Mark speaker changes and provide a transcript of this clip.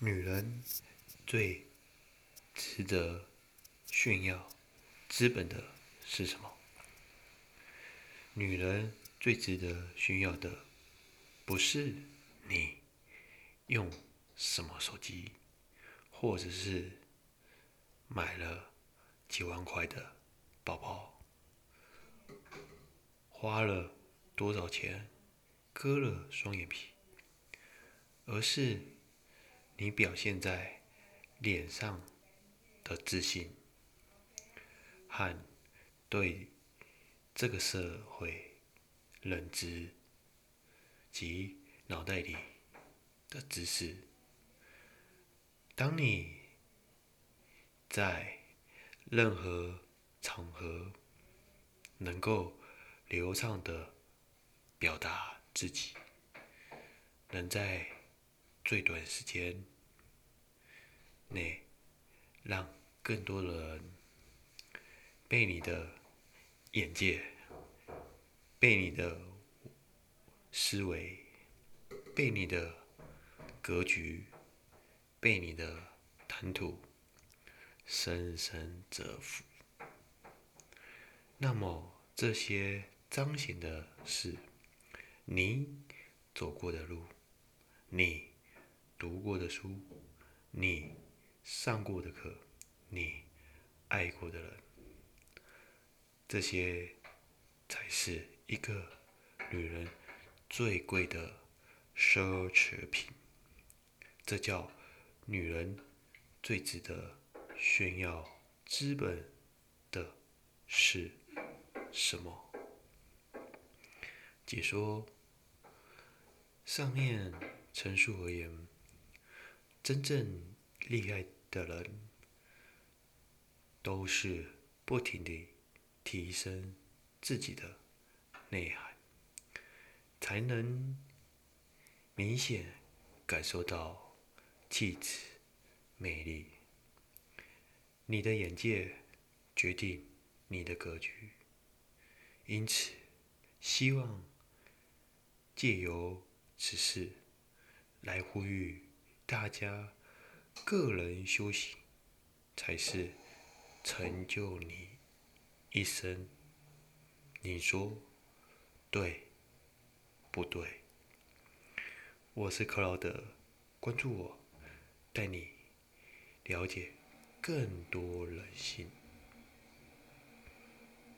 Speaker 1: 女人最值得炫耀资本的是什么？女人最值得炫耀的，不是你用什么手机，或者是买了几万块的包包，花了多少钱割了双眼皮，而是你表现在脸上的自信和对。这个社会认知及脑袋里的知识，当你在任何场合能够流畅的表达自己，能在最短时间内让更多的人被你的。眼界被你的思维、被你的格局、被你的谈吐深深折服。那么这些彰显的是你走过的路，你读过的书，你上过的课，你爱过的人。这些才是一个女人最贵的奢侈品。这叫女人最值得炫耀资本的是什么？解说上面陈述而言，真正厉害的人都是不停地。提升自己的内涵，才能明显感受到气质、魅力。你的眼界决定你的格局，因此，希望借由此事来呼吁大家：个人修行才是成就你。一生，你说对不对？我是克劳德，关注我，带你了解更多人性。